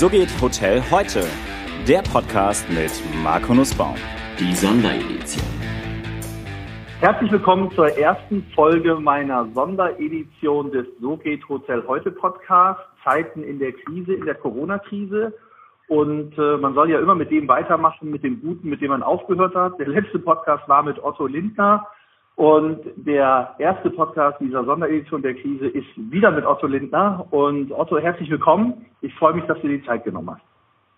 So geht Hotel heute. Der Podcast mit Marco Nussbaum. Die Sonderedition. Herzlich willkommen zur ersten Folge meiner Sonderedition des So geht Hotel heute Podcast. Zeiten in der Krise, in der Corona-Krise. Und äh, man soll ja immer mit dem weitermachen, mit dem Guten, mit dem man aufgehört hat. Der letzte Podcast war mit Otto Lindner. Und der erste Podcast dieser Sonderedition der Krise ist wieder mit Otto Lindner. Und Otto, herzlich willkommen. Ich freue mich, dass du dir die Zeit genommen hast.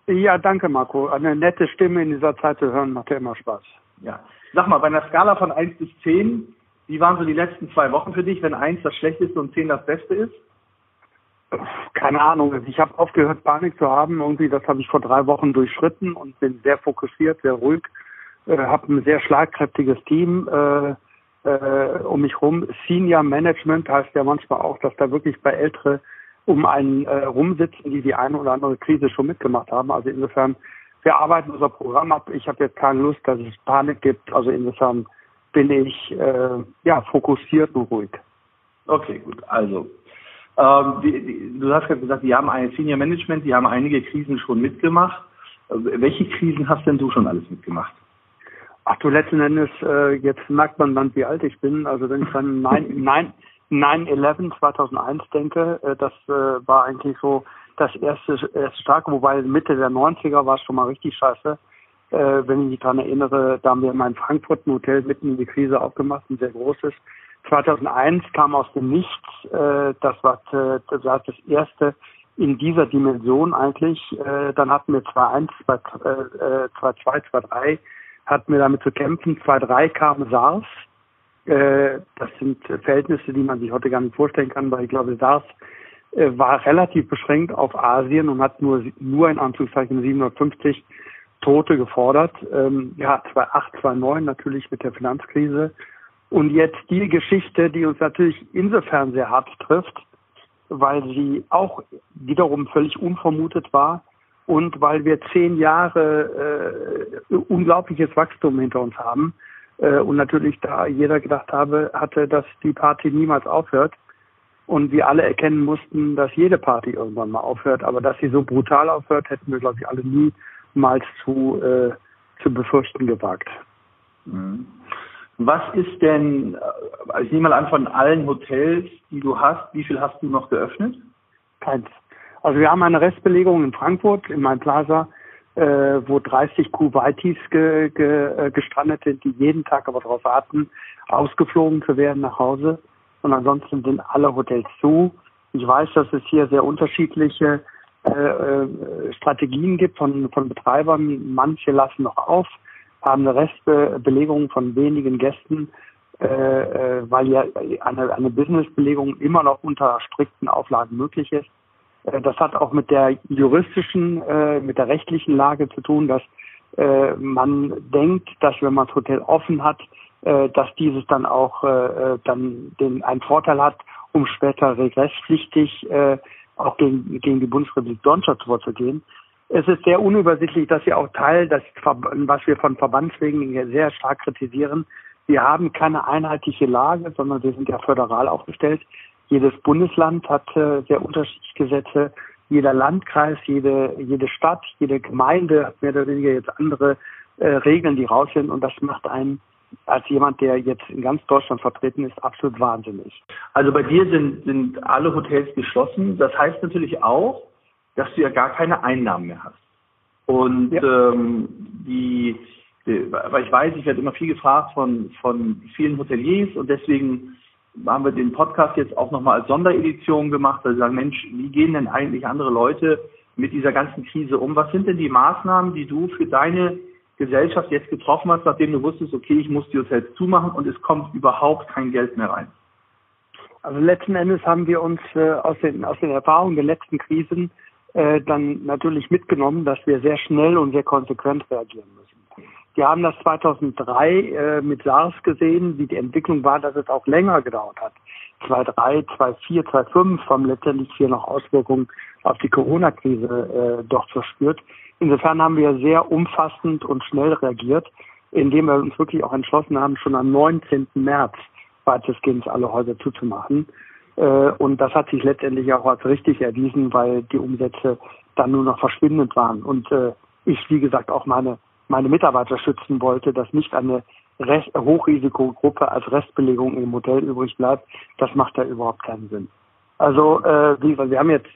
Ja, danke Marco. Eine nette Stimme in dieser Zeit zu hören macht ja immer Spaß. Ja. Sag mal, bei einer Skala von 1 bis 10, wie waren so die letzten zwei Wochen für dich, wenn 1 das Schlechteste und 10 das Beste ist? Keine Ahnung. Ich habe aufgehört, Panik zu haben. Irgendwie, das habe ich vor drei Wochen durchschritten und bin sehr fokussiert, sehr ruhig. Äh, habe ein sehr schlagkräftiges Team. Äh, äh, um mich rum. Senior Management heißt ja manchmal auch, dass da wirklich bei Ältere um einen äh, rumsitzen, die die eine oder andere Krise schon mitgemacht haben. Also insofern, wir arbeiten unser Programm ab. Ich habe jetzt keine Lust, dass es Panik gibt. Also insofern bin ich äh, ja fokussiert und ruhig. Okay, gut. Also ähm, die, die, du hast gerade gesagt, die haben ein Senior Management, die haben einige Krisen schon mitgemacht. Äh, welche Krisen hast denn du schon alles mitgemacht? Ach du, letzten Endes, äh, jetzt merkt man dann, wie alt ich bin. Also wenn ich an 9-11 2001 denke, äh, das äh, war eigentlich so das erste, erste starke, wobei Mitte der 90er war es schon mal richtig scheiße. Äh, wenn ich mich daran erinnere, da haben wir in meinem Frankfurt ein Hotel mitten in die Krise aufgemacht, ein sehr großes. 2001 kam aus dem Nichts, äh, das, war, äh, das war das erste in dieser Dimension eigentlich. Äh, dann hatten wir 2-1, 2-2, 2-3 hatten wir damit zu kämpfen. 2-3 kam SARS. Äh, das sind Verhältnisse, die man sich heute gar nicht vorstellen kann, weil ich glaube, SARS äh, war relativ beschränkt auf Asien und hat nur, nur in Anführungszeichen 750 Tote gefordert. Ähm, ja, 2008, 2009 natürlich mit der Finanzkrise. Und jetzt die Geschichte, die uns natürlich insofern sehr hart trifft, weil sie auch wiederum völlig unvermutet war, und weil wir zehn Jahre äh, unglaubliches Wachstum hinter uns haben äh, und natürlich da jeder gedacht habe, hatte, dass die Party niemals aufhört und wir alle erkennen mussten, dass jede Party irgendwann mal aufhört, aber dass sie so brutal aufhört, hätten wir glaube ich alle niemals zu äh, zu befürchten gewagt. Mhm. Was ist denn, äh, ich nehme mal an, von allen Hotels, die du hast, wie viel hast du noch geöffnet? Keins. Also wir haben eine Restbelegung in Frankfurt, in meinem Plaza, äh, wo 30 Kuwaitis ge, ge, äh, gestrandet sind, die jeden Tag aber darauf warten, ausgeflogen zu werden nach Hause. Und ansonsten sind alle Hotels zu. Ich weiß, dass es hier sehr unterschiedliche äh, äh, Strategien gibt von, von Betreibern. Manche lassen noch auf, haben eine Restbelegung von wenigen Gästen, äh, äh, weil ja eine, eine Businessbelegung immer noch unter strikten Auflagen möglich ist. Äh, das hat auch mit der juristischen, äh, mit der rechtlichen Lage zu tun, dass äh, man denkt, dass wenn man das Hotel offen hat, dass dieses dann auch dann den einen Vorteil hat, um später regresspflichtig auch gegen, gegen die Bundesrepublik Deutschland vorzugehen. Es ist sehr unübersichtlich, dass wir auch Teil, das, was wir von Verbandswegen sehr stark kritisieren. Wir haben keine einheitliche Lage, sondern wir sind ja föderal aufgestellt. Jedes Bundesland hat äh, sehr unterschiedliche Gesetze. Jeder Landkreis, jede, jede Stadt, jede Gemeinde hat mehr oder weniger jetzt andere äh, Regeln, die raus sind. Und das macht einen als jemand, der jetzt in ganz Deutschland vertreten ist, absolut wahnsinnig. Also bei dir sind, sind alle Hotels geschlossen. Das heißt natürlich auch, dass du ja gar keine Einnahmen mehr hast. Und ja. ähm, die, die, weil ich weiß, ich werde immer viel gefragt von, von vielen Hoteliers und deswegen haben wir den Podcast jetzt auch nochmal als Sonderedition gemacht, weil sie sagen, Mensch, wie gehen denn eigentlich andere Leute mit dieser ganzen Krise um? Was sind denn die Maßnahmen, die du für deine Gesellschaft jetzt getroffen hast, nachdem du wusstest, okay, ich muss die Hotels zumachen und es kommt überhaupt kein Geld mehr rein? Also letzten Endes haben wir uns äh, aus, den, aus den Erfahrungen der letzten Krisen äh, dann natürlich mitgenommen, dass wir sehr schnell und sehr konsequent reagieren müssen. Wir haben das 2003 äh, mit SARS gesehen, wie die Entwicklung war, dass es auch länger gedauert hat. 2003, 2004, 2005 haben letztendlich hier noch Auswirkungen auf die Corona-Krise äh, doch verspürt. Insofern haben wir sehr umfassend und schnell reagiert, indem wir uns wirklich auch entschlossen haben, schon am 19. März weitestgehend alle Häuser zuzumachen. Äh, und das hat sich letztendlich auch als richtig erwiesen, weil die Umsätze dann nur noch verschwindend waren. Und äh, ich, wie gesagt, auch meine, meine Mitarbeiter schützen wollte, dass nicht eine Rest, Hochrisikogruppe als Restbelegung im Hotel übrig bleibt. Das macht da überhaupt keinen Sinn. Also äh, wie, wir haben jetzt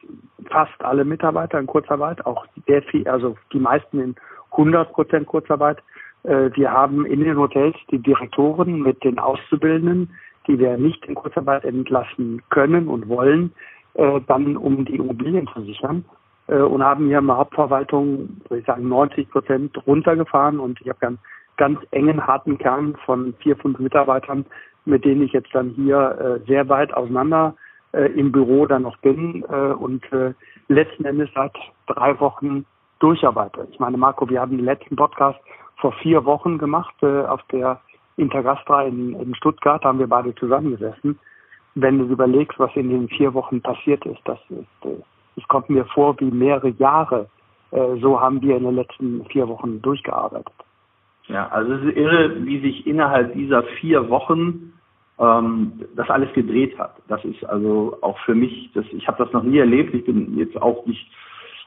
fast alle Mitarbeiter in Kurzarbeit, auch sehr viel, also die meisten in 100 Prozent Kurzarbeit. Äh, wir haben in den Hotels die Direktoren mit den Auszubildenden, die wir nicht in Kurzarbeit entlassen können und wollen, äh, dann um die Immobilien zu sichern und haben hier in der Hauptverwaltung, würde ich sagen, 90 Prozent runtergefahren und ich habe einen ganz engen, harten Kern von vier, fünf Mitarbeitern, mit denen ich jetzt dann hier äh, sehr weit auseinander äh, im Büro dann noch bin äh, und äh, letzten Endes seit drei Wochen durcharbeite. Ich meine, Marco, wir haben den letzten Podcast vor vier Wochen gemacht äh, auf der Intergastra in, in Stuttgart, haben wir beide zusammengesessen. Wenn du überlegst, was in den vier Wochen passiert ist, das ist, äh, es kommt mir vor wie mehrere Jahre. Äh, so haben wir in den letzten vier Wochen durchgearbeitet. Ja, also es ist irre, wie sich innerhalb dieser vier Wochen ähm, das alles gedreht hat. Das ist also auch für mich, das, ich habe das noch nie erlebt. Ich bin jetzt auch nicht,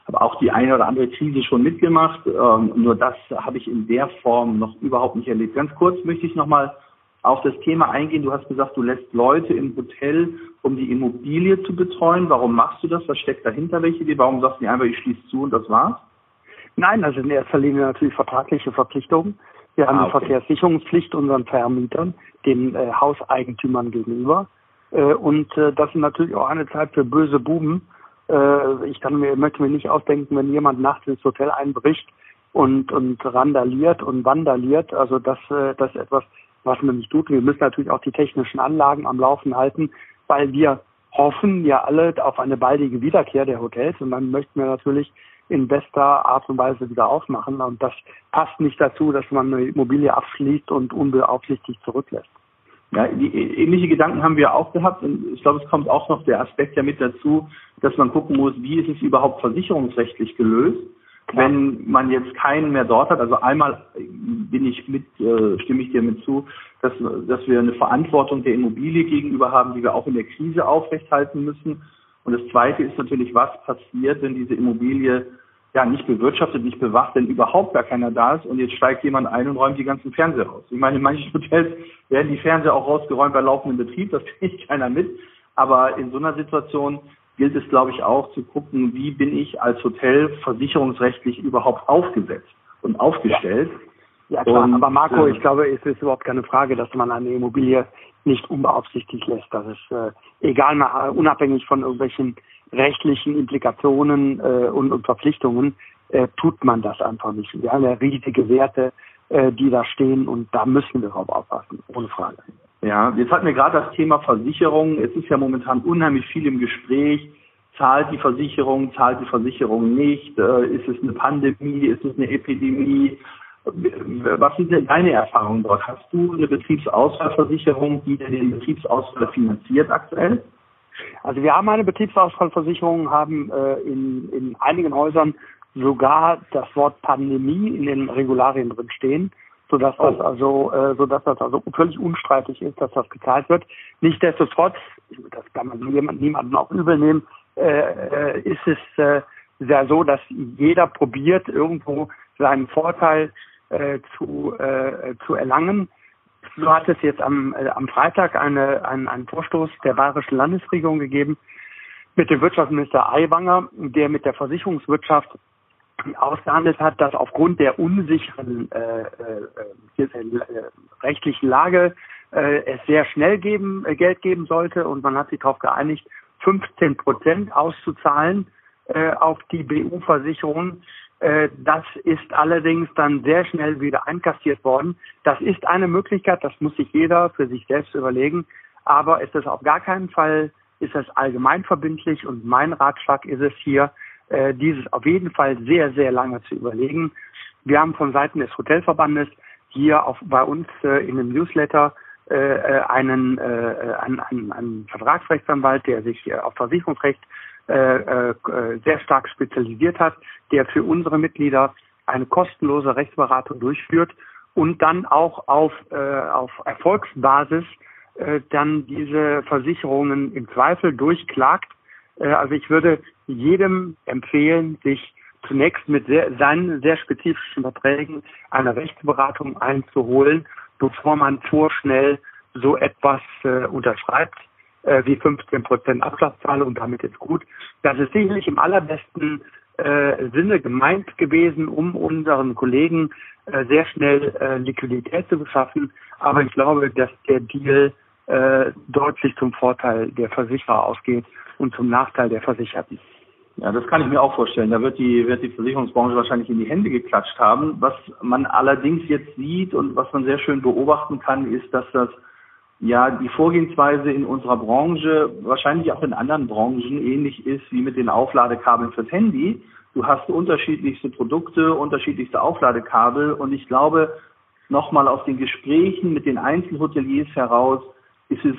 habe auch die eine oder andere Krise schon mitgemacht. Ähm, nur das habe ich in der Form noch überhaupt nicht erlebt. Ganz kurz möchte ich nochmal auf das Thema eingehen. Du hast gesagt, du lässt Leute im Hotel, um die Immobilie zu betreuen. Warum machst du das? Was steckt dahinter? Welche Idee? Warum sagst du nicht einfach, ich schließe zu und das war's? Nein, also in erster Linie natürlich vertragliche Verpflichtungen. Wir haben ah, okay. eine Verkehrssicherungspflicht unseren Vermietern, den äh, Hauseigentümern gegenüber. Äh, und äh, das ist natürlich auch eine Zeit für böse Buben. Äh, ich kann mir, möchte mir nicht ausdenken, wenn jemand nachts ins Hotel einbricht und, und randaliert und vandaliert. Also das, äh, das ist etwas, was man nicht tut. Wir müssen natürlich auch die technischen Anlagen am Laufen halten, weil wir hoffen ja alle auf eine baldige Wiederkehr der Hotels und dann möchten wir natürlich in bester Art und Weise wieder aufmachen. Und das passt nicht dazu, dass man eine Immobilie abschließt und unbeaufsichtigt zurücklässt. Ja, ähnliche Gedanken haben wir auch gehabt und ich glaube, es kommt auch noch der Aspekt ja mit dazu, dass man gucken muss, wie ist es überhaupt versicherungsrechtlich gelöst. Wenn man jetzt keinen mehr dort hat. Also einmal bin ich mit, äh, stimme ich dir mit zu, dass, dass wir eine Verantwortung der Immobilie gegenüber haben, die wir auch in der Krise aufrechthalten müssen. Und das Zweite ist natürlich, was passiert, wenn diese Immobilie ja nicht bewirtschaftet, nicht bewacht, wenn überhaupt gar keiner da ist und jetzt steigt jemand ein und räumt die ganzen Fernseher raus. Ich meine, in manchen Hotels werden die Fernseher auch rausgeräumt bei laufendem Betrieb, das kriegt keiner mit. Aber in so einer Situation gilt es, glaube ich, auch zu gucken, wie bin ich als Hotel versicherungsrechtlich überhaupt aufgesetzt und aufgestellt. Ja, ja klar, und, aber Marco, äh, ich glaube, es ist überhaupt keine Frage, dass man eine Immobilie nicht unbeaufsichtigt lässt. Das ist äh, egal, mal, unabhängig von irgendwelchen rechtlichen Implikationen äh, und, und Verpflichtungen äh, tut man das einfach nicht. Wir haben ja riesige Werte, äh, die da stehen und da müssen wir drauf aufpassen, ohne Frage. Ja, jetzt hatten wir gerade das Thema Versicherung. Es ist ja momentan unheimlich viel im Gespräch. Zahlt die Versicherung, zahlt die Versicherung nicht? Äh, ist es eine Pandemie? Ist es eine Epidemie? Was sind denn deine Erfahrungen dort? Hast du eine Betriebsausfallversicherung, die den Betriebsausfall finanziert aktuell? Also wir haben eine Betriebsausfallversicherung, haben äh, in, in einigen Häusern sogar das Wort Pandemie in den Regularien drin stehen, sodass oh. das also, äh, sodass das also völlig unstreitig ist, dass das gezahlt wird. Nichtsdestotrotz, das kann man jemand, niemanden auch übel nehmen, äh, äh, ist es äh, ja so, dass jeder probiert, irgendwo seinen Vorteil äh, zu, äh, zu erlangen. So hat es jetzt am, äh, am Freitag eine, ein, einen Vorstoß der bayerischen Landesregierung gegeben mit dem Wirtschaftsminister Aiwanger, der mit der Versicherungswirtschaft ausgehandelt hat, dass aufgrund der unsicheren äh, äh, äh, rechtlichen Lage äh, es sehr schnell geben, äh, Geld geben sollte und man hat sich darauf geeinigt, 15 Prozent auszuzahlen äh, auf die BU-Versicherung äh, das ist allerdings dann sehr schnell wieder einkassiert worden. Das ist eine Möglichkeit, das muss sich jeder für sich selbst überlegen. Aber ist es auf gar keinen Fall, ist es allgemeinverbindlich und mein Ratschlag ist es hier, äh, dieses auf jeden Fall sehr, sehr lange zu überlegen. Wir haben von Seiten des Hotelverbandes hier auf, bei uns äh, in dem Newsletter einen, einen, einen, einen Vertragsrechtsanwalt, der sich auf Versicherungsrecht äh, äh, sehr stark spezialisiert hat, der für unsere Mitglieder eine kostenlose Rechtsberatung durchführt und dann auch auf, äh, auf Erfolgsbasis äh, dann diese Versicherungen im Zweifel durchklagt. Äh, also ich würde jedem empfehlen, sich zunächst mit sehr, seinen sehr spezifischen Verträgen eine Rechtsberatung einzuholen, bevor man vorschnell so etwas äh, unterschreibt äh, wie 15 Prozent Abschlagszahlung und damit ist gut. Das ist sicherlich im allerbesten äh, Sinne gemeint gewesen, um unseren Kollegen äh, sehr schnell äh, Liquidität zu beschaffen. Aber ich glaube, dass der Deal äh, deutlich zum Vorteil der Versicherer ausgeht und zum Nachteil der Versicherten. Ja, das kann ich mir auch vorstellen. Da wird die, wird die Versicherungsbranche wahrscheinlich in die Hände geklatscht haben. Was man allerdings jetzt sieht und was man sehr schön beobachten kann, ist, dass das ja die Vorgehensweise in unserer Branche, wahrscheinlich auch in anderen Branchen ähnlich ist wie mit den Aufladekabeln fürs Handy. Du hast unterschiedlichste Produkte, unterschiedlichste Aufladekabel und ich glaube, nochmal aus den Gesprächen mit den Einzelhoteliers heraus ist es,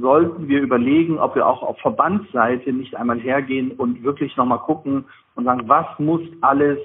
sollten wir überlegen, ob wir auch auf Verbandsseite nicht einmal hergehen und wirklich nochmal gucken und sagen, was muss alles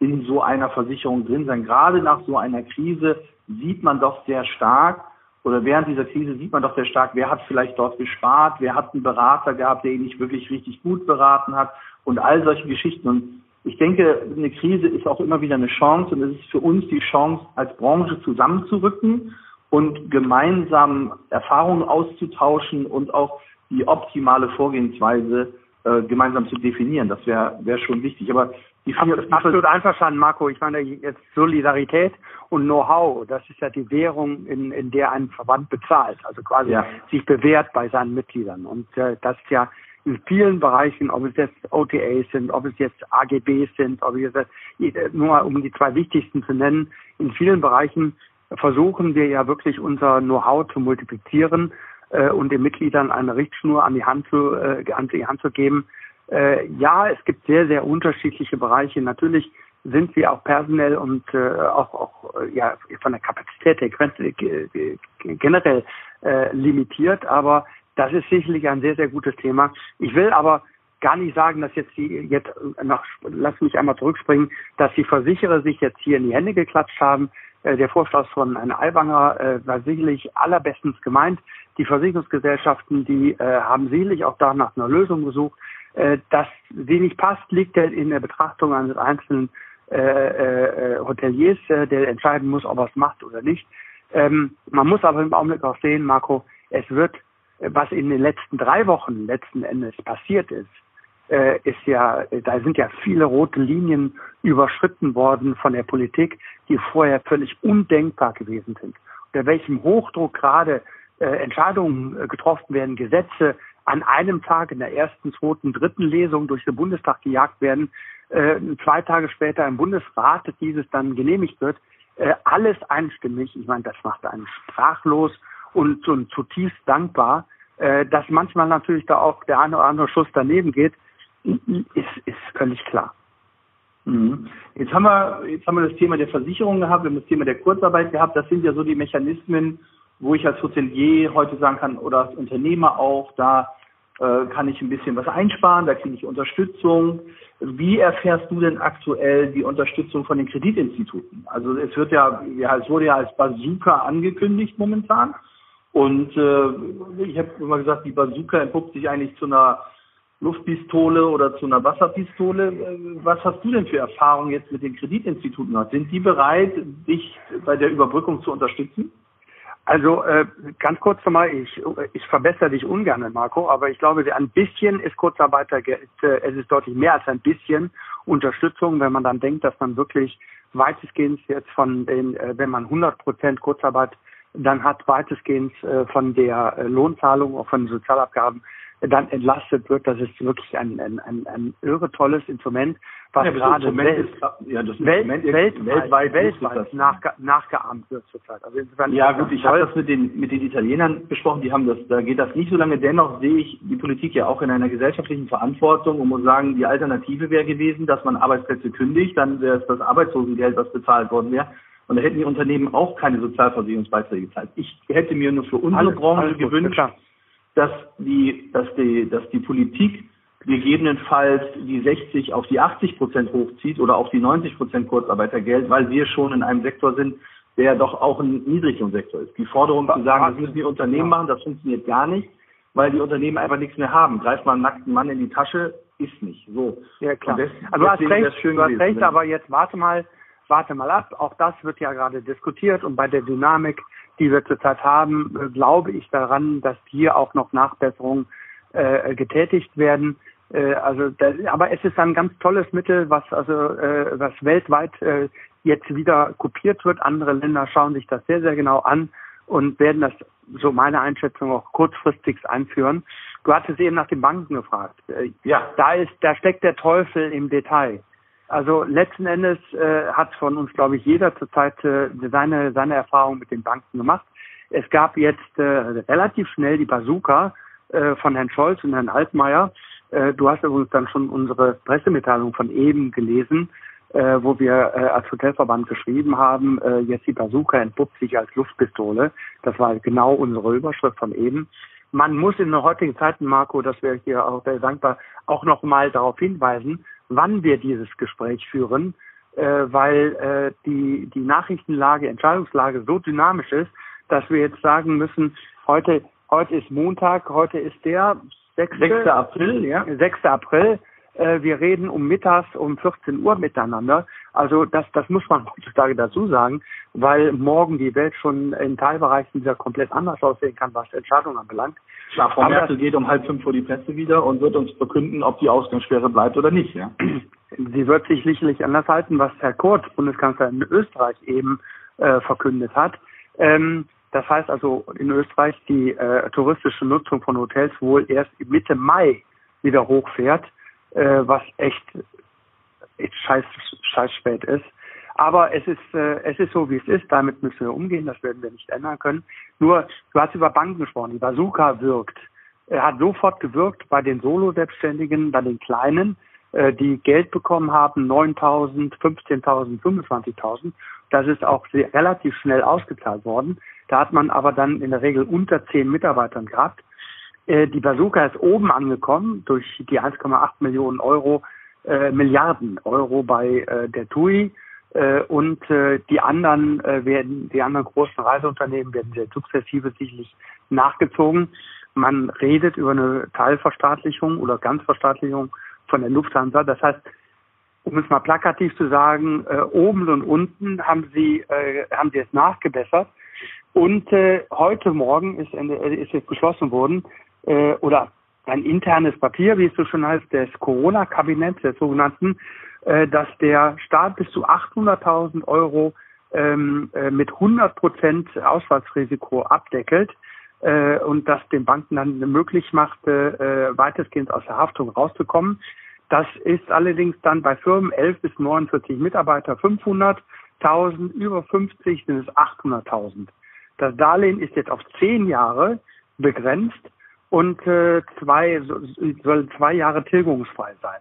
in so einer Versicherung drin sein. Gerade nach so einer Krise sieht man doch sehr stark, oder während dieser Krise sieht man doch sehr stark, wer hat vielleicht dort gespart, wer hat einen Berater gehabt, der ihn nicht wirklich richtig gut beraten hat und all solche Geschichten. Und ich denke, eine Krise ist auch immer wieder eine Chance und es ist für uns die Chance, als Branche zusammenzurücken und gemeinsam Erfahrungen auszutauschen und auch die optimale Vorgehensweise äh, gemeinsam zu definieren. Das wäre wär schon wichtig. Aber die absolut, absolut einverstanden, Marco. Ich meine jetzt Solidarität und Know-how, das ist ja die Währung, in, in der ein Verband bezahlt, also quasi ja. sich bewährt bei seinen Mitgliedern. Und äh, das ist ja in vielen Bereichen, ob es jetzt OTAs sind, ob es jetzt AGBs sind, ob es jetzt, nur mal um die zwei wichtigsten zu nennen, in vielen Bereichen versuchen wir ja wirklich unser Know-how zu multiplizieren äh, und den Mitgliedern eine Richtschnur an die Hand zu, äh, an die Hand zu geben. Äh, ja, es gibt sehr, sehr unterschiedliche Bereiche. Natürlich sind wir auch personell und äh, auch, auch äh, ja, von der Kapazität her generell äh, limitiert, aber das ist sicherlich ein sehr, sehr gutes Thema. Ich will aber gar nicht sagen, dass jetzt die jetzt noch, lass mich einmal zurückspringen, dass die Versicherer sich jetzt hier in die Hände geklatscht haben. Äh, der Vorschlag von Herrn Albanger äh, war sicherlich allerbestens gemeint. Die Versicherungsgesellschaften, die äh, haben sicherlich auch da nach einer Lösung gesucht. Dass sie nicht passt, liegt in der Betrachtung eines einzelnen Hoteliers, der entscheiden muss, ob er es macht oder nicht. Ähm, man muss aber im Augenblick auch sehen, Marco, es wird, was in den letzten drei Wochen letzten Endes passiert ist, äh, ist ja, da sind ja viele rote Linien überschritten worden von der Politik, die vorher völlig undenkbar gewesen sind. Unter welchem Hochdruck gerade äh, Entscheidungen äh, getroffen werden, Gesetze an einem Tag in der ersten, zweiten, dritten Lesung durch den Bundestag gejagt werden, äh, zwei Tage später im Bundesrat dieses dann genehmigt wird, äh, alles einstimmig. Ich meine, das macht einen sprachlos und, und zutiefst dankbar, äh, dass manchmal natürlich da auch der eine oder andere Schuss daneben geht, ist, ist völlig klar. Mhm. Jetzt haben wir, jetzt haben wir das Thema der Versicherung gehabt, wir haben das Thema der Kurzarbeit gehabt. Das sind ja so die Mechanismen, wo ich als Hotelier heute sagen kann oder als Unternehmer auch, da äh, kann ich ein bisschen was einsparen, da kriege ich Unterstützung. Wie erfährst du denn aktuell die Unterstützung von den Kreditinstituten? Also es wird ja, ja es wurde ja als Bazooka angekündigt momentan. Und äh, ich habe immer gesagt, die Bazooka entpuppt sich eigentlich zu einer Luftpistole oder zu einer Wasserpistole. Was hast du denn für Erfahrungen jetzt mit den Kreditinstituten? Sind die bereit, dich bei der Überbrückung zu unterstützen? Also äh, ganz kurz nochmal, ich, ich verbessere dich ungern, Marco, aber ich glaube, ein bisschen ist Kurzarbeitergeld, äh, es ist deutlich mehr als ein bisschen Unterstützung, wenn man dann denkt, dass man wirklich weitestgehend jetzt von den, äh, wenn man 100 Prozent Kurzarbeit dann hat, weitestgehend äh, von der äh, Lohnzahlung, auch von den Sozialabgaben dann entlastet wird. Das ist wirklich ein, ein, ein, ein irre tolles Instrument, was ja, gerade Instrument Welt, ist, ja, das Welt, Welt, weltweit, weltweit nachge, nachgeahmt wird zurzeit. Also ja gut, ich habe das mit den, mit den Italienern besprochen, die haben das, da geht das nicht so lange. Dennoch sehe ich die Politik ja auch in einer gesellschaftlichen Verantwortung und muss sagen, die Alternative wäre gewesen, dass man Arbeitsplätze kündigt, dann wäre es das Arbeitslosengeld, was bezahlt worden wäre. Und da hätten die Unternehmen auch keine Sozialversicherungsbeiträge gezahlt. Ich hätte mir nur für unsere Branche gewünscht, dass die, dass die, dass die Politik gegebenenfalls die 60 auf die 80 Prozent hochzieht oder auf die 90 Prozent Kurzarbeitergeld, weil wir schon in einem Sektor sind, der doch auch ein Niedriglohnsektor ist. Die Forderung zu sagen, das müssen die Unternehmen machen, das funktioniert gar nicht, weil die Unternehmen einfach nichts mehr haben. Greif mal einen nackten Mann in die Tasche, ist nicht. So. Ja, klar. Das, also du hast recht, du hast recht aber jetzt warte mal, warte mal ab. Auch das wird ja gerade diskutiert und bei der Dynamik, die wir zurzeit haben, glaube ich daran, dass hier auch noch Nachbesserungen äh, getätigt werden. Äh, also, das, aber es ist ein ganz tolles Mittel, was also äh, was weltweit äh, jetzt wieder kopiert wird. Andere Länder schauen sich das sehr sehr genau an und werden das so meine Einschätzung auch kurzfristig einführen. Du hattest eben nach den Banken gefragt. Äh, ja. Da ist, da steckt der Teufel im Detail. Also letzten Endes äh, hat von uns, glaube ich, jeder zurzeit äh, seine seine Erfahrung mit den Banken gemacht. Es gab jetzt äh, relativ schnell die Bazooka äh, von Herrn Scholz und Herrn Altmaier. Äh, du hast übrigens dann schon unsere Pressemitteilung von eben gelesen, äh, wo wir äh, als Hotelverband geschrieben haben, äh, jetzt die Bazooka entpuppt sich als Luftpistole. Das war genau unsere Überschrift von eben. Man muss in den heutigen Zeiten, Marco, das wäre ich dir auch sehr dankbar, auch noch mal darauf hinweisen, wann wir dieses Gespräch führen, äh, weil äh, die, die Nachrichtenlage, Entscheidungslage so dynamisch ist, dass wir jetzt sagen müssen, heute, heute ist Montag, heute ist der 6. 6. April, ja. 6. April. Äh, wir reden um mittags um 14 Uhr miteinander. Also das, das muss man heutzutage dazu sagen, weil morgen die Welt schon in Teilbereichen wieder komplett anders aussehen kann, was Entscheidungen anbelangt. Klar, Frau Aber Merkel geht um halb fünf vor die Presse wieder und wird uns verkünden, ob die Ausgangssperre bleibt oder nicht. Ja? Sie wird sich sicherlich anders halten, was Herr Kurz, Bundeskanzler in Österreich, eben äh, verkündet hat. Ähm, das heißt also in Österreich die äh, touristische Nutzung von Hotels wohl erst Mitte Mai wieder hochfährt äh, was echt, echt scheiß, scheiß spät ist. Aber es ist, äh, es ist so, wie es ist. Damit müssen wir umgehen. Das werden wir nicht ändern können. Nur, du hast über Banken gesprochen. Die Bazooka wirkt. Er hat sofort gewirkt bei den Solo-Selbstständigen, bei den Kleinen, äh, die Geld bekommen haben, 9.000, 15.000, 25.000. Das ist auch sehr, relativ schnell ausgezahlt worden. Da hat man aber dann in der Regel unter zehn Mitarbeitern gehabt. Äh, die Bazooka ist oben angekommen durch die 1,8 Millionen Euro, äh, Milliarden Euro bei äh, der TUI. Äh, und äh, die anderen werden, die anderen großen Reiseunternehmen werden sehr sukzessive sicherlich nachgezogen. Man redet über eine Teilverstaatlichung oder Ganzverstaatlichung von der Lufthansa. Das heißt, um es mal plakativ zu sagen, äh, oben und unten haben sie äh, haben sie es nachgebessert. Und äh, heute Morgen ist, ist jetzt beschlossen worden, äh, oder ein internes Papier, wie es so schon heißt, des Corona-Kabinetts, des sogenannten, äh, dass der Staat bis zu 800.000 Euro ähm, äh, mit 100 Prozent Ausfallsrisiko abdeckelt äh, und das den Banken dann möglich macht, äh, weitestgehend aus der Haftung rauszukommen. Das ist allerdings dann bei Firmen 11 bis 49 Mitarbeiter 500.000, über 50 sind es 800.000. Das Darlehen ist jetzt auf zehn Jahre begrenzt und äh, zwei soll zwei Jahre tilgungsfrei sein.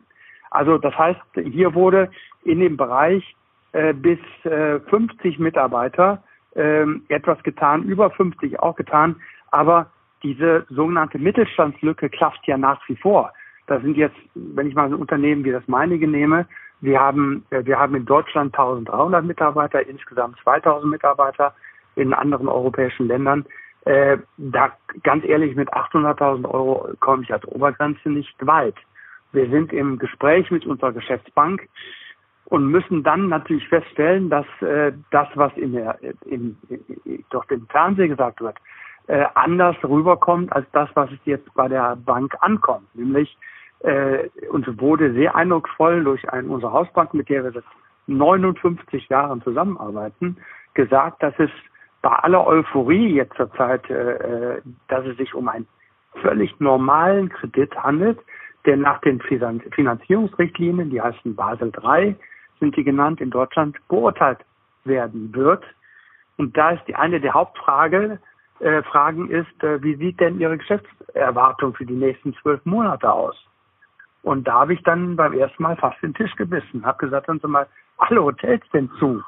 Also das heißt, hier wurde in dem Bereich äh, bis äh, 50 Mitarbeiter äh, etwas getan, über 50 auch getan, aber diese sogenannte Mittelstandslücke klafft ja nach wie vor. Da sind jetzt, wenn ich mal ein Unternehmen wie das meinige nehme, wir haben, äh, wir haben in Deutschland 1300 Mitarbeiter, insgesamt 2000 Mitarbeiter, in anderen europäischen Ländern äh, da ganz ehrlich mit 800.000 Euro komme ich als Obergrenze nicht weit. Wir sind im Gespräch mit unserer Geschäftsbank und müssen dann natürlich feststellen, dass äh, das, was in der, in, in, durch den Fernsehen gesagt wird, äh, anders rüberkommt als das, was jetzt bei der Bank ankommt. Nämlich äh, uns wurde sehr eindrucksvoll durch ein, unsere Hausbank, mit der wir seit 59 Jahren zusammenarbeiten, gesagt, dass es bei aller Euphorie jetzt zur Zeit, äh, äh, dass es sich um einen völlig normalen Kredit handelt, der nach den Finanzierungsrichtlinien, die heißen Basel III, sind die genannt, in Deutschland beurteilt werden wird. Und da ist die eine der Hauptfrage, äh, Fragen ist, äh, wie sieht denn Ihre Geschäftserwartung für die nächsten zwölf Monate aus? Und da habe ich dann beim ersten Mal fast den Tisch gebissen, habe gesagt, dann so mal, alle Hotels sind zu.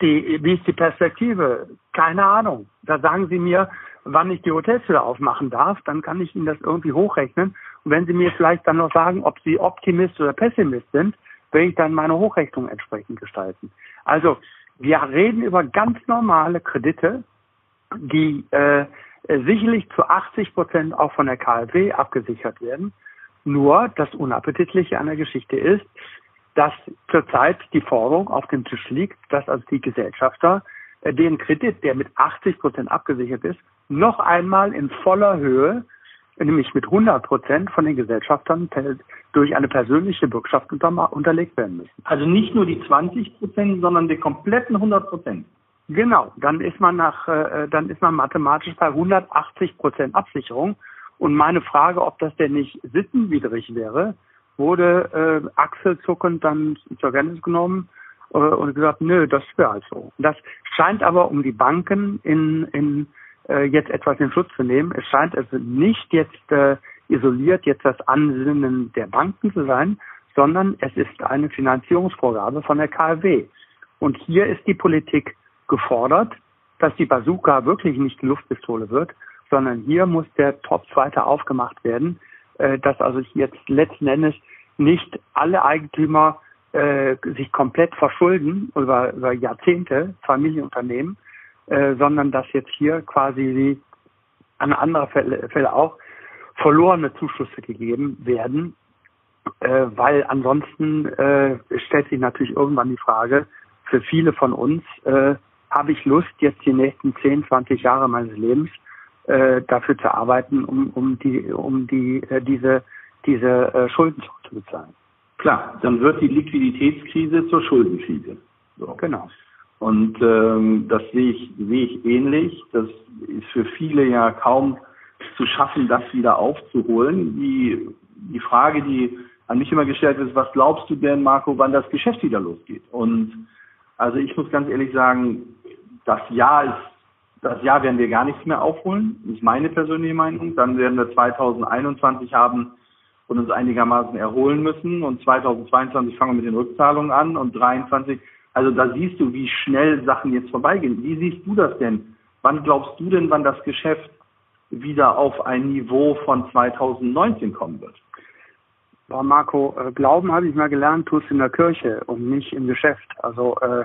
Die, wie ist die Perspektive? Keine Ahnung. Da sagen Sie mir, wann ich die Hotels wieder aufmachen darf, dann kann ich Ihnen das irgendwie hochrechnen. Und wenn Sie mir vielleicht dann noch sagen, ob Sie Optimist oder Pessimist sind, werde ich dann meine Hochrechnung entsprechend gestalten. Also Wir reden über ganz normale Kredite, die äh, sicherlich zu 80 Prozent auch von der KfW abgesichert werden. Nur das Unappetitliche an der Geschichte ist, dass zurzeit die Forderung auf dem Tisch liegt, dass also die Gesellschafter äh, den Kredit, der mit 80 Prozent abgesichert ist, noch einmal in voller Höhe, nämlich mit 100 Prozent von den Gesellschaftern durch eine persönliche Bürgschaft unter, unterlegt werden müssen. Also nicht nur die 20 Prozent, sondern die kompletten 100 Prozent. Genau, dann ist man nach, äh, dann ist man mathematisch bei 180 Prozent Absicherung. Und meine Frage, ob das denn nicht sittenwidrig wäre, wurde äh, achselzuckend dann zur Kenntnis genommen äh, und gesagt, nö, das wäre halt so. Das scheint aber um die Banken in, in äh, jetzt etwas in Schutz zu nehmen. Es scheint also nicht jetzt äh, isoliert jetzt das Ansinnen der Banken zu sein, sondern es ist eine Finanzierungsvorgabe von der KfW. Und hier ist die Politik gefordert, dass die Bazooka wirklich nicht Luftpistole wird, sondern hier muss der Topf weiter aufgemacht werden, äh, dass also jetzt letzten Endes nicht alle Eigentümer äh, sich komplett verschulden über, über Jahrzehnte, Familienunternehmen, äh, sondern dass jetzt hier quasi wie an anderer Fälle, Fälle auch verlorene Zuschüsse gegeben werden, äh, weil ansonsten äh, stellt sich natürlich irgendwann die Frage für viele von uns, äh, habe ich Lust, jetzt die nächsten 10, 20 Jahre meines Lebens äh, dafür zu arbeiten, um, um die, um die, äh, diese, diese äh, Schulden zurückzubezahlen. Klar, dann wird die Liquiditätskrise zur Schuldenkrise. So. Genau. Und ähm, das sehe ich, sehe ich ähnlich. Das ist für viele ja kaum zu schaffen, das wieder aufzuholen. Die, die Frage, die an mich immer gestellt ist, was glaubst du denn, Marco, wann das Geschäft wieder losgeht? Und also ich muss ganz ehrlich sagen, das Jahr ist, das Jahr werden wir gar nichts mehr aufholen. Ist meine persönliche Meinung. Dann werden wir 2021 haben und uns einigermaßen erholen müssen. Und 2022 fangen wir mit den Rückzahlungen an und 2023 also da siehst du, wie schnell Sachen jetzt vorbeigehen. Wie siehst du das denn? Wann glaubst du denn, wann das Geschäft wieder auf ein Niveau von 2019 kommen wird? Boah, Marco, äh, Glauben habe ich mal gelernt, tust in der Kirche und nicht im Geschäft. Also äh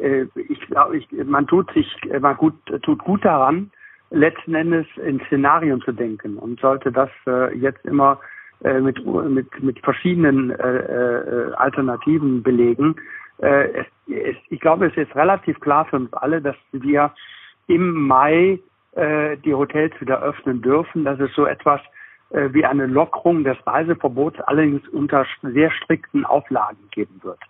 ich glaube, man tut sich, äh, man gut, tut gut daran, letzten Endes in Szenarien zu denken und sollte das äh, jetzt immer äh, mit, mit, mit verschiedenen äh, äh, Alternativen belegen, äh, es, es, ich glaube, es ist relativ klar für uns alle, dass wir im Mai äh, die Hotels wieder öffnen dürfen, dass es so etwas äh, wie eine Lockerung des Reiseverbots allerdings unter sehr strikten Auflagen geben wird.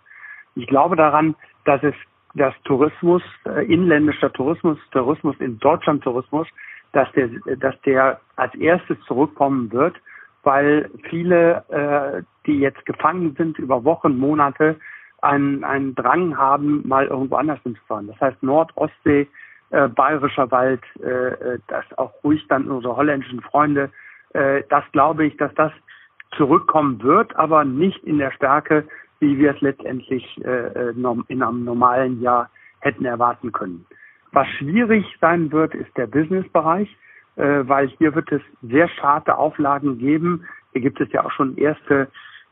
Ich glaube daran, dass es dass Tourismus, äh, inländischer Tourismus, Tourismus in Deutschland Tourismus, dass der, dass der als erstes zurückkommen wird, weil viele, äh, die jetzt gefangen sind über Wochen, Monate, einen, einen Drang haben, mal irgendwo anders hinzufahren. Das heißt Nord, Ostsee, äh, Bayerischer Wald, äh, äh, das auch ruhig dann unsere holländischen Freunde. Äh, das glaube ich, dass das zurückkommen wird, aber nicht in der Stärke, wie wir es letztendlich äh, äh in einem normalen Jahr hätten erwarten können. Was schwierig sein wird, ist der Businessbereich, äh, weil hier wird es sehr schade Auflagen geben. Hier gibt es ja auch schon erste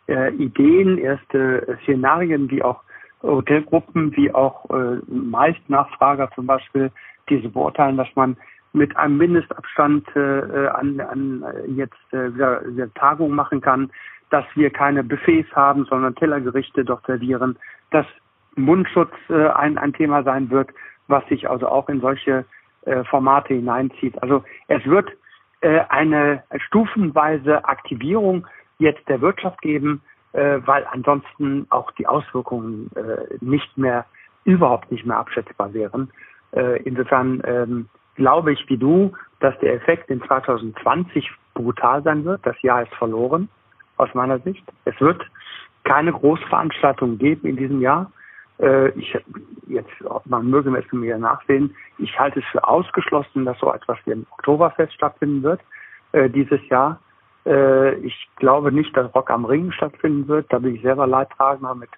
äh, Ideen, erste äh, Szenarien, wie auch Hotelgruppen, wie auch äh, Meistnachfrager zum Beispiel diese beurteilen, dass man mit einem Mindestabstand äh, an, an jetzt äh, Tagung machen kann, dass wir keine Buffets haben, sondern Tellergerichte dort servieren, dass Mundschutz äh, ein, ein Thema sein wird, was sich also auch in solche äh, Formate hineinzieht. Also es wird äh, eine stufenweise Aktivierung jetzt der Wirtschaft geben, äh, weil ansonsten auch die Auswirkungen äh, nicht mehr, überhaupt nicht mehr abschätzbar wären. Äh, insofern ähm, glaube ich wie du, dass der Effekt in 2020 brutal sein wird. Das Jahr ist verloren, aus meiner Sicht. Es wird keine Großveranstaltung geben in diesem Jahr. Äh, ich jetzt, man möge es mir nachsehen, ich halte es für ausgeschlossen, dass so etwas wie ein Oktoberfest stattfinden wird äh, dieses Jahr. Äh, ich glaube nicht, dass Rock am Ring stattfinden wird. Da bin ich selber Leidtragender mit,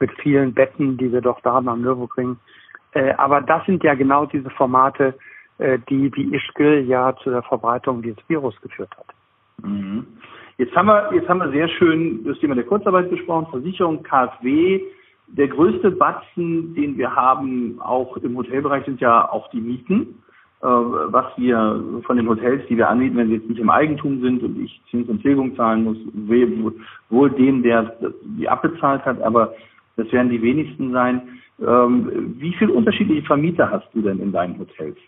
mit vielen Betten, die wir doch da haben am Nürburgring. Äh, aber das sind ja genau diese Formate, äh, die wie Ischgl ja zu der Verbreitung dieses Virus geführt hat. Mhm. Jetzt haben wir, jetzt haben wir sehr schön das Thema der Kurzarbeit besprochen, Versicherung, KfW. der größte Batzen, den wir haben, auch im Hotelbereich, sind ja auch die Mieten. Äh, was wir von den Hotels, die wir anbieten, wenn sie jetzt nicht im Eigentum sind und ich Zins und Tilgung zahlen muss, wohl dem, der die abbezahlt hat, aber das werden die wenigsten sein. Ähm, wie viele unterschiedliche Vermieter hast du denn in deinen Hotels?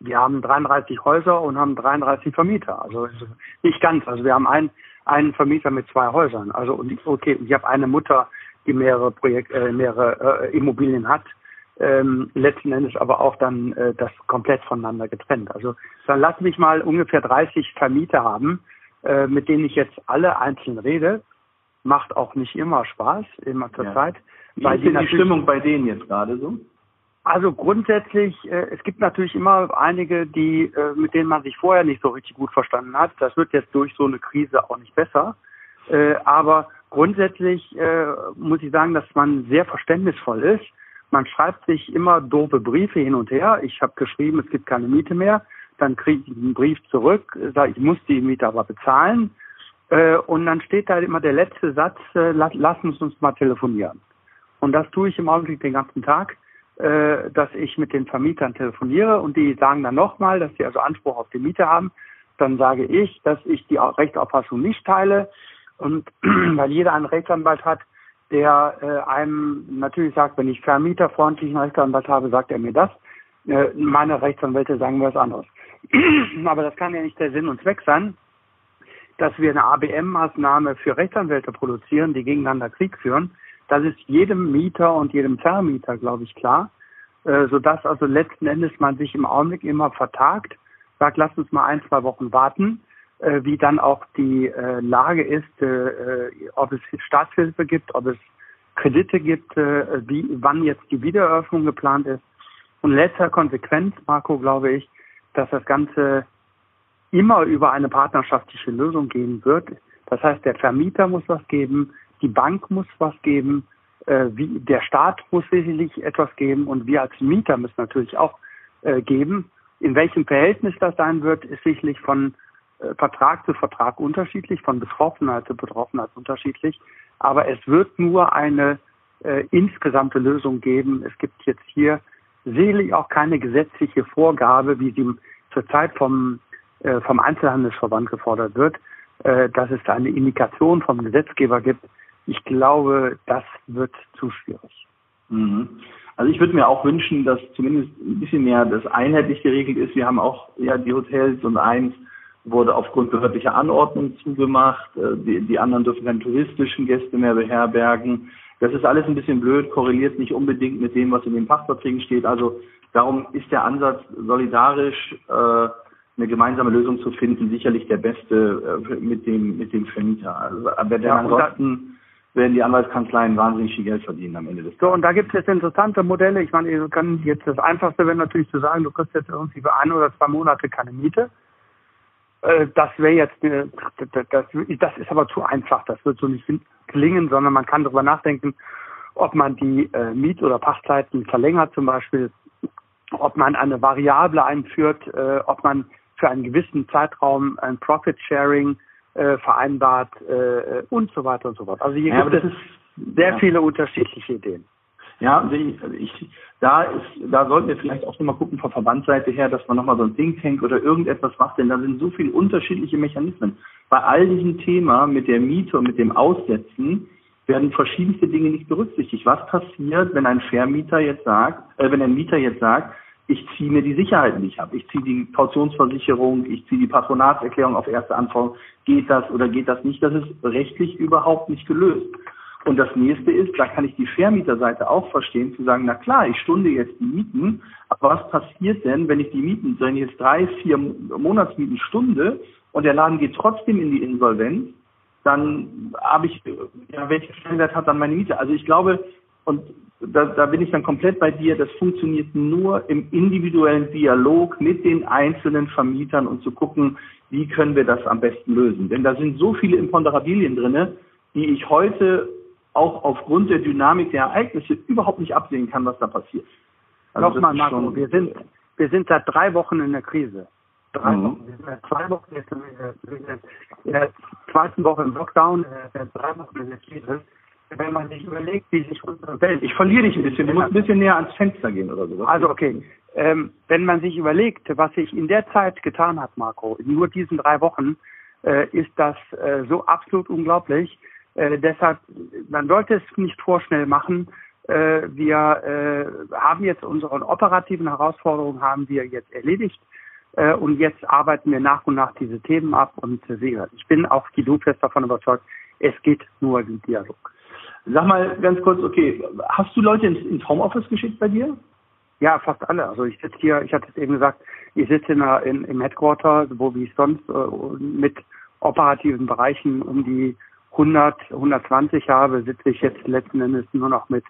Wir haben 33 Häuser und haben 33 Vermieter. Also nicht ganz. Also wir haben einen, einen Vermieter mit zwei Häusern. Also okay, ich habe eine Mutter, die mehrere Projekte, äh, mehrere äh, Immobilien hat ähm, letzten Endes aber auch dann äh, das komplett voneinander getrennt. Also dann lass mich mal ungefähr 30 Vermieter haben, äh, mit denen ich jetzt alle einzeln rede. Macht auch nicht immer Spaß, immer zur ja. Zeit. Wie ist denn die Stimmung bei denen jetzt gerade so? Also grundsätzlich, äh, es gibt natürlich immer einige, die, äh, mit denen man sich vorher nicht so richtig gut verstanden hat. Das wird jetzt durch so eine Krise auch nicht besser. Äh, aber grundsätzlich äh, muss ich sagen, dass man sehr verständnisvoll ist man schreibt sich immer doofe Briefe hin und her. Ich habe geschrieben, es gibt keine Miete mehr. Dann kriege ich einen Brief zurück, sage, ich muss die Miete aber bezahlen. Äh, und dann steht da immer der letzte Satz, äh, lass, lass uns uns mal telefonieren. Und das tue ich im Augenblick den ganzen Tag, äh, dass ich mit den Vermietern telefoniere und die sagen dann nochmal, dass sie also Anspruch auf die Miete haben. Dann sage ich, dass ich die Rechtsauffassung nicht teile. Und weil jeder einen Rechtsanwalt hat, der äh, einem natürlich sagt, wenn ich vermieterfreundlichen Rechtsanwalt habe, sagt er mir das. Äh, meine Rechtsanwälte sagen was anderes. Aber das kann ja nicht der Sinn und Zweck sein, dass wir eine ABM-Maßnahme für Rechtsanwälte produzieren, die gegeneinander Krieg führen. Das ist jedem Mieter und jedem Vermieter, glaube ich, klar, äh, sodass also letzten Endes man sich im Augenblick immer vertagt, sagt, lass uns mal ein, zwei Wochen warten äh, wie dann auch die äh, Lage ist, äh, äh, ob es Staatshilfe gibt, ob es Kredite gibt, äh, wie, wann jetzt die Wiedereröffnung geplant ist. Und letzter Konsequenz, Marco, glaube ich, dass das Ganze immer über eine partnerschaftliche Lösung gehen wird. Das heißt, der Vermieter muss was geben, die Bank muss was geben, äh, wie, der Staat muss sicherlich etwas geben und wir als Mieter müssen natürlich auch äh, geben. In welchem Verhältnis das sein wird, ist sicherlich von äh, Vertrag zu Vertrag unterschiedlich, von Betroffenheit zu Betroffenheit unterschiedlich. Aber es wird nur eine äh, insgesamte Lösung geben. Es gibt jetzt hier sicherlich auch keine gesetzliche Vorgabe, wie sie zurzeit vom, äh, vom Einzelhandelsverband gefordert wird, äh, dass es da eine Indikation vom Gesetzgeber gibt. Ich glaube, das wird zu schwierig. Mhm. Also ich würde mir auch wünschen, dass zumindest ein bisschen mehr das einheitlich geregelt ist. Wir haben auch ja die Hotels und eins wurde aufgrund behördlicher Anordnung zugemacht. Äh, die, die anderen dürfen keine touristischen Gäste mehr beherbergen. Das ist alles ein bisschen blöd, korreliert nicht unbedingt mit dem, was in den Pachtverträgen steht. Also darum ist der Ansatz, solidarisch äh, eine gemeinsame Lösung zu finden, sicherlich der beste äh, mit dem mit dem Vermieter. Also, aber ja, ansonsten werden die Anwaltskanzleien wahnsinnig viel Geld verdienen am Ende des Tages. So, und da gibt es jetzt interessante Modelle. Ich meine, ihr kann jetzt das Einfachste wäre natürlich zu sagen, du kriegst jetzt irgendwie für ein oder zwei Monate keine Miete. Äh, das wäre jetzt, äh, das, ist aber zu einfach. Das wird so nicht gelingen, sondern man kann darüber nachdenken, ob man die äh, Miet- oder Pachtzeiten verlängert zum Beispiel, ob man eine Variable einführt, ob man für einen gewissen Zeitraum ein Profit-Sharing vereinbart und so weiter und so fort. Also hier ja, gibt es sehr ja. viele unterschiedliche Ideen. Ja, ich, ich, da ist, da sollten wir vielleicht auch nochmal gucken von Verbandsseite her, dass man nochmal so ein Think Tank oder irgendetwas macht, denn da sind so viele unterschiedliche Mechanismen. Bei all diesem Thema mit der Miete und mit dem Aussetzen werden verschiedenste Dinge nicht berücksichtigt. Was passiert, wenn ein Vermieter jetzt sagt, äh, wenn ein Mieter jetzt sagt, ich ziehe mir die Sicherheiten, die ich habe. Ich ziehe die Kautionsversicherung, ich ziehe die Patronatserklärung auf erste Anforderung. Geht das oder geht das nicht? Das ist rechtlich überhaupt nicht gelöst. Und das nächste ist, da kann ich die Vermieterseite auch verstehen, zu sagen, na klar, ich stunde jetzt die Mieten, aber was passiert denn, wenn ich die Mieten, wenn ich jetzt drei, vier Monatsmieten stunde und der Laden geht trotzdem in die Insolvenz, dann habe ich, ja, welche Stellenwert hat dann meine Miete? Also ich glaube, und da, da bin ich dann komplett bei dir, das funktioniert nur im individuellen Dialog mit den einzelnen Vermietern und zu gucken, wie können wir das am besten lösen. Denn da sind so viele Imponderabilien drinne, die ich heute auch aufgrund der Dynamik der Ereignisse überhaupt nicht absehen kann, was da passiert. Also Nochmal, Marco, wir sind, wir sind seit drei Wochen in der Krise. Drei mhm. Wochen. Wir sind seit zwei Wochen jetzt in der, in der zweiten Woche im Lockdown, seit drei Wochen in der Krise. Wenn man sich überlegt, wie sich unsere Welt. Ich verliere dich ein bisschen. Du musst ein bisschen näher ans Fenster gehen oder so. Also okay. Ähm, wenn man sich überlegt, was sich in der Zeit getan hat, Marco, in nur diesen drei Wochen, äh, ist das äh, so absolut unglaublich. Äh, deshalb, man sollte es nicht vorschnell machen. Äh, wir äh, haben jetzt unsere operativen Herausforderungen haben wir jetzt erledigt. Äh, und jetzt arbeiten wir nach und nach diese Themen ab. Und äh, ich bin auch die fest davon überzeugt, es geht nur im Dialog. Sag mal ganz kurz, okay, hast du Leute ins, ins Homeoffice geschickt bei dir? Ja, fast alle. Also ich sitze hier, ich hatte es eben gesagt, ich sitze in, in, im Headquarter, wo wie ich sonst äh, mit operativen Bereichen um die 100, 120 habe, sitze ich jetzt letzten Endes nur noch mit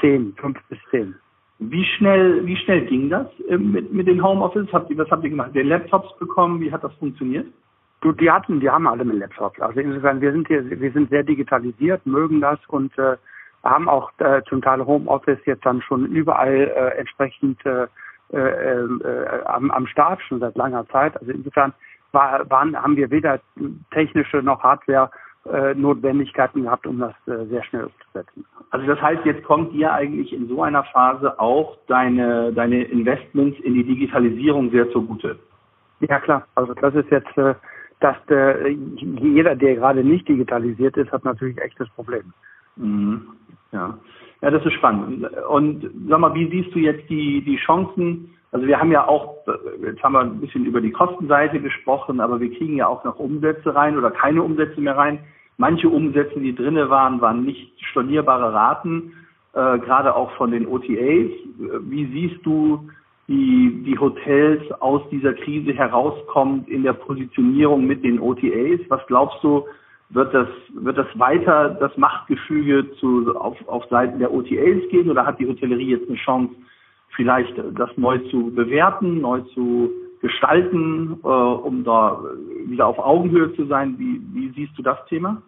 10, 5 bis 10. Wie schnell, wie schnell ging das äh, mit, mit den Homeoffice? Habt ihr, was habt ihr gemacht? Den Laptops bekommen? Wie hat das funktioniert? Du, die hatten, die haben alle mit Laptops. Also insofern, wir sind hier, wir sind sehr digitalisiert, mögen das und äh, haben auch äh, zum Teil Homeoffice jetzt dann schon überall äh, entsprechend äh, äh, äh, am, am Start schon seit langer Zeit. Also insofern war, waren, haben wir weder technische noch Hardware äh, Notwendigkeiten gehabt, um das äh, sehr schnell umzusetzen. Also das heißt, jetzt kommt dir eigentlich in so einer Phase auch deine, deine Investments in die Digitalisierung sehr zugute. Ja klar, also das ist jetzt, äh, dass der, jeder, der gerade nicht digitalisiert ist, hat natürlich echtes Problem. Mhm. Ja. ja, das ist spannend. Und sag mal, wie siehst du jetzt die, die Chancen? Also wir haben ja auch, jetzt haben wir ein bisschen über die Kostenseite gesprochen, aber wir kriegen ja auch noch Umsätze rein oder keine Umsätze mehr rein. Manche Umsätze, die drinne waren, waren nicht stornierbare Raten, äh, gerade auch von den OTAs. Wie siehst du die, die Hotels aus dieser Krise herauskommt in der Positionierung mit den OTAs? Was glaubst du, wird das, wird das weiter das Machtgefüge zu, auf, auf Seiten der OTAs gehen oder hat die Hotellerie jetzt eine Chance, vielleicht das neu zu bewerten, neu zu gestalten, äh, um da wieder auf Augenhöhe zu sein? Wie, wie siehst du das Thema?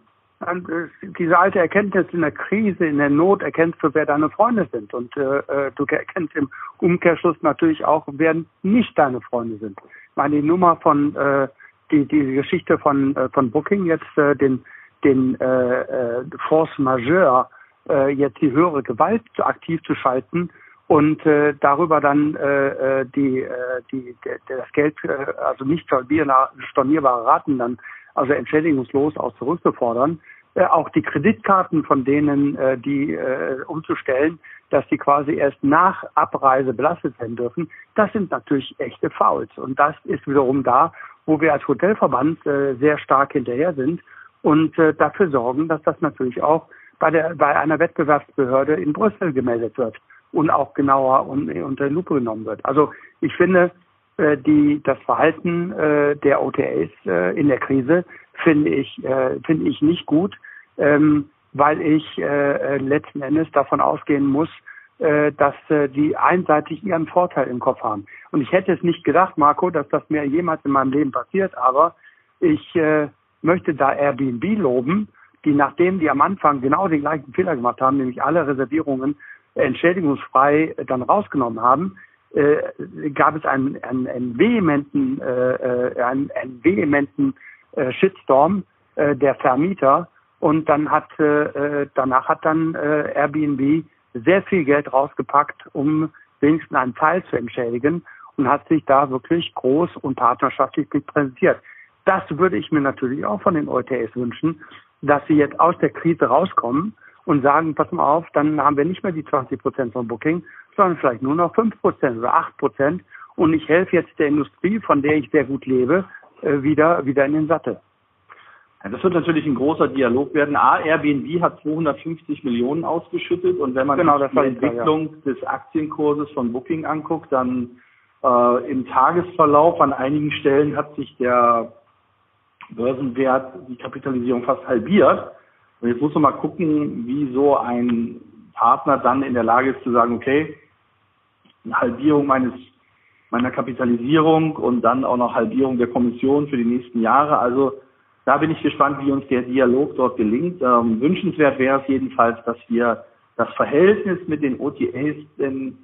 Diese alte Erkenntnis in der Krise, in der Not erkennst du, wer deine Freunde sind. Und äh, äh, du erkennst im Umkehrschluss natürlich auch, wer nicht deine Freunde sind. Ich meine, die Nummer von, äh, die, die Geschichte von, äh, von Booking, jetzt äh, den, den äh, äh, Force Majeure, äh, jetzt die höhere Gewalt aktiv zu schalten und äh, darüber dann äh, äh die, äh, die, das Geld, äh, also nicht stornierbare Raten dann also entschädigungslos auch zurückzufordern, äh, auch die Kreditkarten von denen, äh, die äh, umzustellen, dass die quasi erst nach Abreise belastet werden dürfen, das sind natürlich echte Fouls. Und das ist wiederum da, wo wir als Hotelverband äh, sehr stark hinterher sind und äh, dafür sorgen, dass das natürlich auch bei, der, bei einer Wettbewerbsbehörde in Brüssel gemeldet wird und auch genauer un, unter Lupe genommen wird. Also ich finde, äh, die, das Verhalten äh, der OTAs äh, in der Krise finde ich, äh, finde ich nicht gut, ähm, weil ich äh, letzten Endes davon ausgehen muss, äh, dass äh, die einseitig ihren Vorteil im Kopf haben. Und ich hätte es nicht gedacht, Marco, dass das mir jemals in meinem Leben passiert, aber ich äh, möchte da Airbnb loben, die nachdem die am Anfang genau den gleichen Fehler gemacht haben, nämlich alle Reservierungen entschädigungsfrei dann rausgenommen haben, äh, gab es einen, einen, einen vehementen, äh, äh, einen, einen vehementen äh, Shitstorm äh, der Vermieter und dann hat äh, danach hat dann äh, Airbnb sehr viel Geld rausgepackt, um wenigstens einen Teil zu entschädigen und hat sich da wirklich groß und partnerschaftlich präsentiert. Das würde ich mir natürlich auch von den OTAs wünschen, dass sie jetzt aus der Krise rauskommen und sagen, pass mal auf, dann haben wir nicht mehr die 20 Prozent von Booking, sondern vielleicht nur noch 5 Prozent oder 8 Prozent. Und ich helfe jetzt der Industrie, von der ich sehr gut lebe, wieder, wieder in den Sattel. Ja, das wird natürlich ein großer Dialog werden. A, Airbnb hat 250 Millionen ausgeschüttet und wenn man genau, sich die Entwicklung ja. des Aktienkurses von Booking anguckt, dann äh, im Tagesverlauf an einigen Stellen hat sich der Börsenwert, die Kapitalisierung fast halbiert. Und jetzt muss man mal gucken, wie so ein Partner dann in der Lage ist zu sagen, okay, eine Halbierung meines meiner Kapitalisierung und dann auch noch Halbierung der Kommission für die nächsten Jahre. Also da bin ich gespannt, wie uns der Dialog dort gelingt. Ähm, wünschenswert wäre es jedenfalls, dass wir das Verhältnis mit den OTAs, denn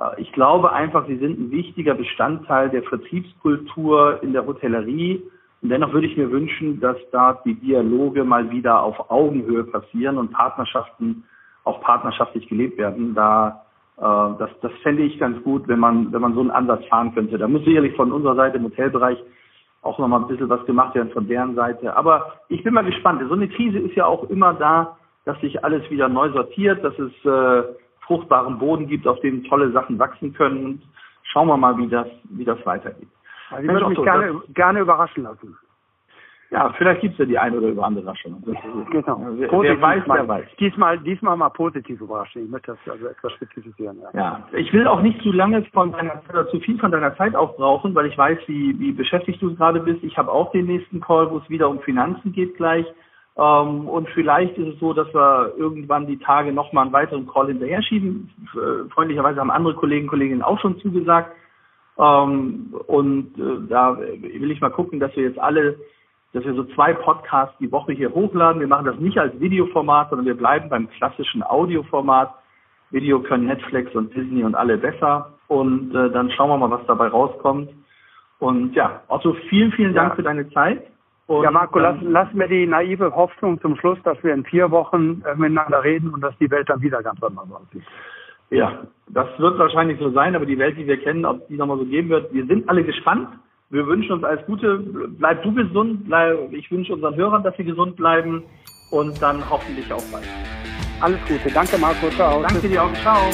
äh, ich glaube einfach, sie sind ein wichtiger Bestandteil der Vertriebskultur in der Hotellerie Und dennoch würde ich mir wünschen, dass da die Dialoge mal wieder auf Augenhöhe passieren und Partnerschaften auch partnerschaftlich gelebt werden. Da das, das fände ich ganz gut, wenn man, wenn man so einen Ansatz fahren könnte. Da muss sicherlich von unserer Seite im Hotelbereich auch nochmal ein bisschen was gemacht werden von deren Seite. Aber ich bin mal gespannt. So eine Krise ist ja auch immer da, dass sich alles wieder neu sortiert, dass es äh, fruchtbaren Boden gibt, auf dem tolle Sachen wachsen können. Und schauen wir mal, wie das, wie das weitergeht. Also ich würde mich gerne, gerne überraschen lassen. Ja, vielleicht gibt es ja die eine oder andere Überraschung. Genau. Wer, wer weiß, wer weiß. Diesmal, diesmal mal positiv überraschen. Ich möchte das also etwas spezifizieren. Ja. ja, ich will auch nicht zu lange von deiner, oder zu viel von deiner Zeit aufbrauchen, weil ich weiß, wie, wie beschäftigt du gerade bist. Ich habe auch den nächsten Call, wo es wieder um Finanzen geht gleich. Ähm, und vielleicht ist es so, dass wir irgendwann die Tage nochmal einen weiteren Call hinterher schieben. Äh, freundlicherweise haben andere Kollegen, Kolleginnen auch schon zugesagt. Ähm, und äh, da will ich mal gucken, dass wir jetzt alle dass wir so zwei Podcasts die Woche hier hochladen. Wir machen das nicht als Videoformat, sondern wir bleiben beim klassischen Audioformat. Video können Netflix und Disney und alle besser. Und äh, dann schauen wir mal, was dabei rauskommt. Und ja, Otto, vielen, vielen Dank ja. für deine Zeit. Und ja, Marco, lass, lass mir die naive Hoffnung zum Schluss, dass wir in vier Wochen äh, miteinander reden und dass die Welt dann wieder ganz anders aussieht. Ja, das wird wahrscheinlich so sein, aber die Welt, die wir kennen, ob die nochmal so geben wird, wir sind alle gespannt. Wir wünschen uns alles Gute. Bleib du gesund. Bleib, ich wünsche unseren Hörern, dass sie gesund bleiben und dann hoffentlich auch bald. Alles Gute. Danke, Marco. Ciao. Danke dir auch. Ciao.